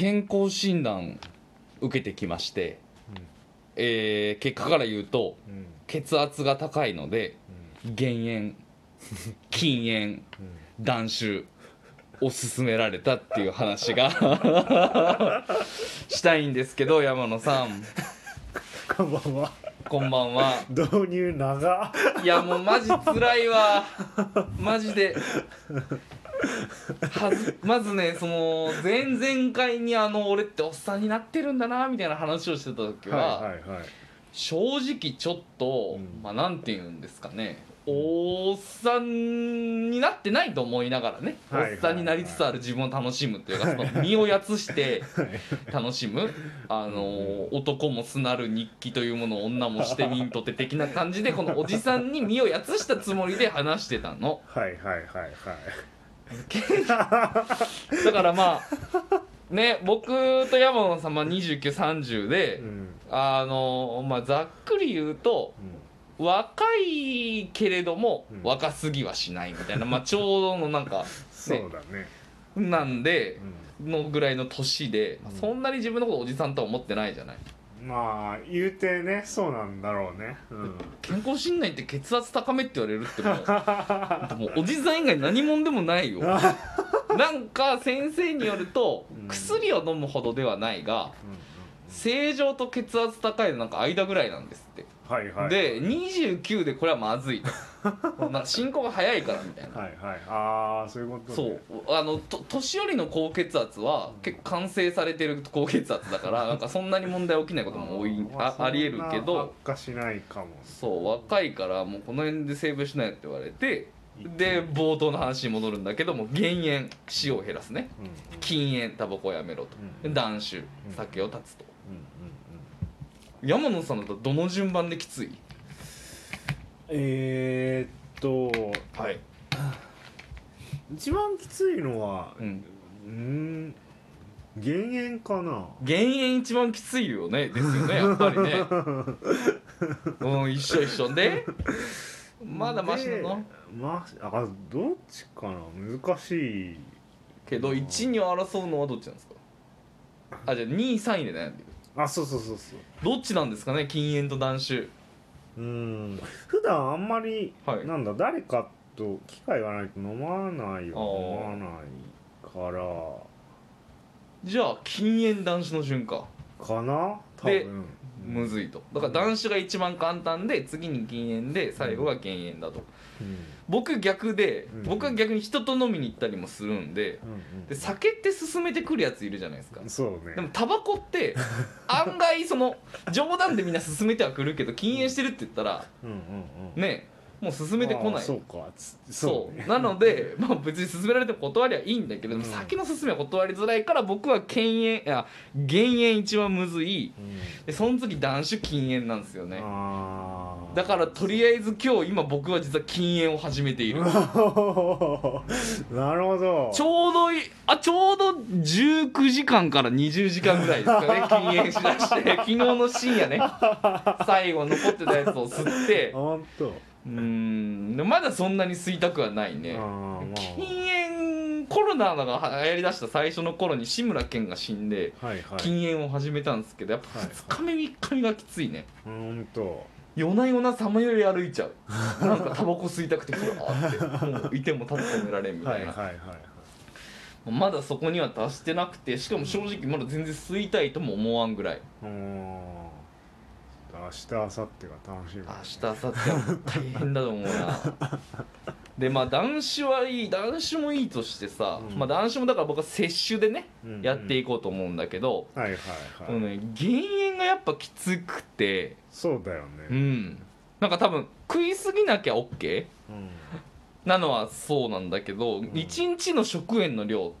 健康診断受けてきまして、えー結果から言うとうん。うん血圧が高いので減塩 禁煙断酒を勧められたっていう話が したいんですけど山野さん。こんばんは。こんばんは。導入長っ。いやもうマジ辛いわ。マジではずまずねその前々回にあの俺っておっさんになってるんだなみたいな話をしてた時は、はいはいはい正直ちょっと、うん。まあなんて言うんですかねおっさんになってないと思いながらね、はいはいおっさんになりつつある自分を楽しむっていうかその身をやつして楽しむ。あの男もすなる日記というものを女もしてみんとて的な感じでこのおじさんに身をやつしたつもりで話してたの。はいはいはい だからまあね僕と山野さんは2930はいでうん。あのまあざっくり言うと若いけれどもうん。若すぎはしないみたいな、まあちょうどのなんか そうだね。なんでうのぐらいの年で、うん。そんなに自分のことおじさんとは思ってないじゃない。んまあ言うてねそうなんだろうね。うん。健康診断行って血圧高めって言われるってもう もうおじさん以外何者でもないよ。なんか先生によるとうん。薬を飲むほどではないが正常と血圧高いのなんか間ぐらいなんですって、はいはいで29でこれはまずいと。なんか進行が早いからみたいな。はいはい。ああそういうことそねう。あのと年寄りの高血圧は結構完成されてる高血圧だからなんかそんなに問題起きないことも多いまあありえるけど。悪化しないかも。そう若いからもうこの辺でセーブしないって言われてで冒頭の話に戻るんだけども減塩塩を減らすね。禁煙タバコをやめろと。うん。で断酒酒を断つと山野さんだったらどの順番できつい？えーっとはい。一番きついのはうん。うん減塩かな。減塩一番きついよねですよねやっぱりね。うん一緒一緒で。まだマシなの？でまあどっちかな？難しい。けど1、2を争うのはどっちなんですか？あじゃあ2位3位で悩んでるあそうそうそうそう。どっちなんですかね禁煙と断酒。うん。普段あんまり、はい。なんだ誰かと機会がないと飲まないよ。あー。飲まないから。じゃあ禁煙断酒の順かかな？多で分。むずいと。だから断酒が一番簡単で次に禁煙で最後が減煙だと。うん。僕逆でうん。僕は逆に人と飲みに行ったりもするんでで酒って勧めてくるやついるじゃないですか。そうね。でもタバコって 案外その冗談でみんな勧めてはくるけど禁煙してるって言ったらねもう勧めてこない。そうか。つそう。ね。なので、まあ、別に勧められても断りゃいいんだけど、うん。酒の勧めは断りづらいから僕は禁煙いや減煙一番むずい。うん。でその次断酒禁煙なんですよね。だからとりあえず今日今僕は実は禁煙を始めている。なるほど。ちょうどいいあちょうど19時間から20時間ぐらいですかね 禁煙しだして。昨日の深夜ね最後残ってたやつを吸って。本当うーん。でまだそんなに吸いたくはないね。まあ。禁煙コロナが流行りだした最初の頃に志村けんが死んではいはい。禁煙を始めたんですけどやっぱはい2日目3日目がきついね。本当夜な夜なさまよい歩いちゃう。なんかタバコ吸いたくてふわーってもういても立っても寝られんみたいな、はいはいはい。まだそこには達してなくてしかも正直まだ全然吸いたいとも思わんぐらい。うん明日明後日が楽しみ明日明後日は大変だと思うな。でまあ男子はいい男子もいいとしてさ、うん。まあ男子もだから僕は摂取でね、うんやっていこうと思うんだけど、はいはいはい、ね減塩がやっぱきつくてそうだようねん。なんか多分食いすぎなきゃ OK うん。なのはそうなんだけど、ん。1日の食塩の量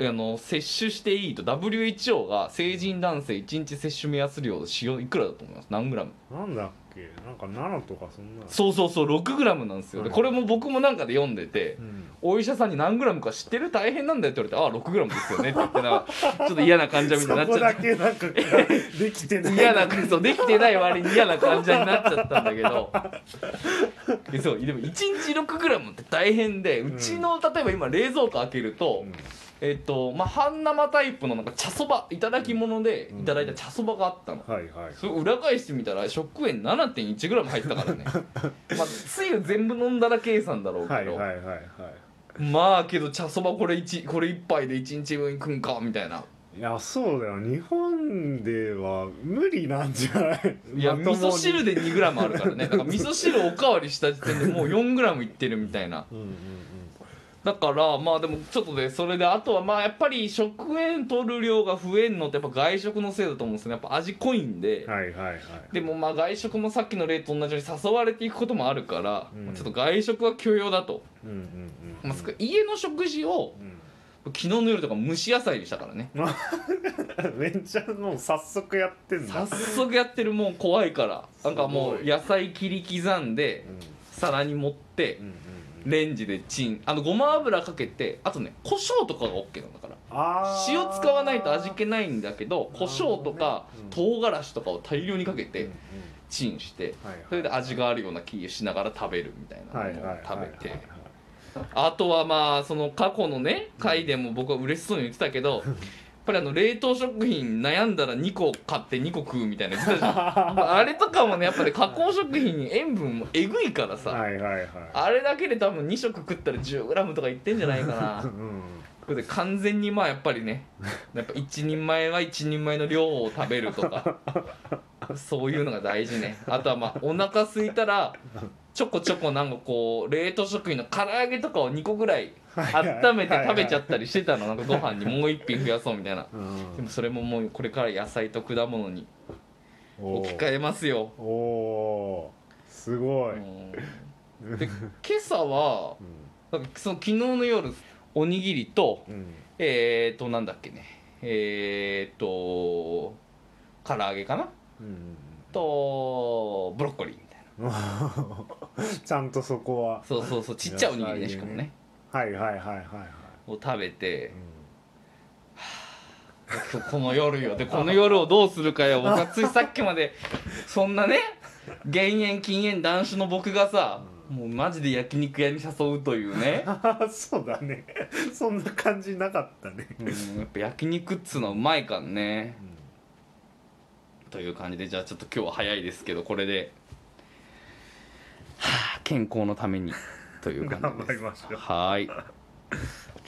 あの摂取していいと WHO が成人男性1日摂取目安量使用いくらだと思います？何グラム？なんだっけ？なんか7とかそんなそうそうそう6グラムなんですよ。でうんこれも僕もなんかで読んでてうん。お医者さんに何グラムか知ってる大変なんだよって言われてああ6グラムですよねって言ってなちょっと嫌な患者みたいになっそこだちゃっけ なんかできてない。て嫌なそうできてない割に嫌な患者になっちゃったんだけど。でそうでも1日6グラムって大変でうちの例えば今冷蔵庫開けるとうんえっとまあ半生タイプのなんか茶そばいただき物でうん。いただいた茶そばがあったの、はいはい。それを裏返してみたら食塩 7.1g 入ってたからね。まあつゆ全部飲んだら計算だろうけど、はいはいはいはい。まあけど茶そばこれ一これ一杯で1日分いくんかみたいな。いやそうだよ。日本では無理なんじゃない？いや味まともに。噌汁で 2g あるからね。だから味噌汁おかわりした時点でもう 4g いってるみたいな。うんうんだからまあでもちょっとねそれであとはまあやっぱり食塩取る量が増えんのってやっぱ外食のせいだと思うんですよね。やっぱ味濃いんで、うんはいはいはい。でもまあ外食もさっきの例と同じように誘われていくこともあるから、うん。ちょっと外食は許容だと、家の食事をうん。昨日の夜とか蒸し野菜でしたからね。めっちゃもう早速やってんだ。早速やってるもう怖いから。なんかもう野菜切り刻んでうん。皿に盛ってうんうんうんレンジでチン。あのごま油かけてあとね胡椒とかが OK なんだから。塩使わないと味気ないんだけど胡椒とかうん。唐辛子とかを大量にかけてチンしてはいはいそれで味があるような気しながら食べるみたいなはいのを食べて。あとはまあその過去のね回でも僕は嬉しそうに言ってたけど ぱりあの冷凍食品悩んだら2個買って2個食うみたいな。言ってたじゃんあれとかもねやっぱり加工食品に塩分もえぐいからさ。はいはいはい。あれだけで多分2食食ったら 10g とかいってんじゃないかな。うんで完全にまあやっぱりねやっぱ一人前は一人前の量を食べるとか。そういうのが大事ね。あとはまあお腹空いたらちょこちょこなんかこう冷凍食品の唐揚げとかを2個ぐらい温めて食べちゃったりしてたの。なんかご飯にもう一品増やそうみたいな。うん。でもそれももうこれから野菜と果物に置き換えますよ、おー。すごい、うん。で今朝はなんかその昨日の夜おにぎりとうん。えーとなんだっけね。えーと唐揚げかな。うん。とブロッコリーみたいな。う んちゃんとそこは。そうそうそう。ちっちゃいおにぎりねしかもねはいはいはいはいはい、を食べてう今日この夜よ。でこの夜をどうするかよ。僕は ついさっきまでそんなね減塩禁煙男子の僕がさもうマジで焼肉屋に誘うというね、ん、そうだね。そんな感じなかったね、うん、やっぱ焼肉っつうのはうまいからね。という感じでじゃあちょっと今日は早いですけどこれで、はあ、健康のためにという感じです。頑張りましょう。はーい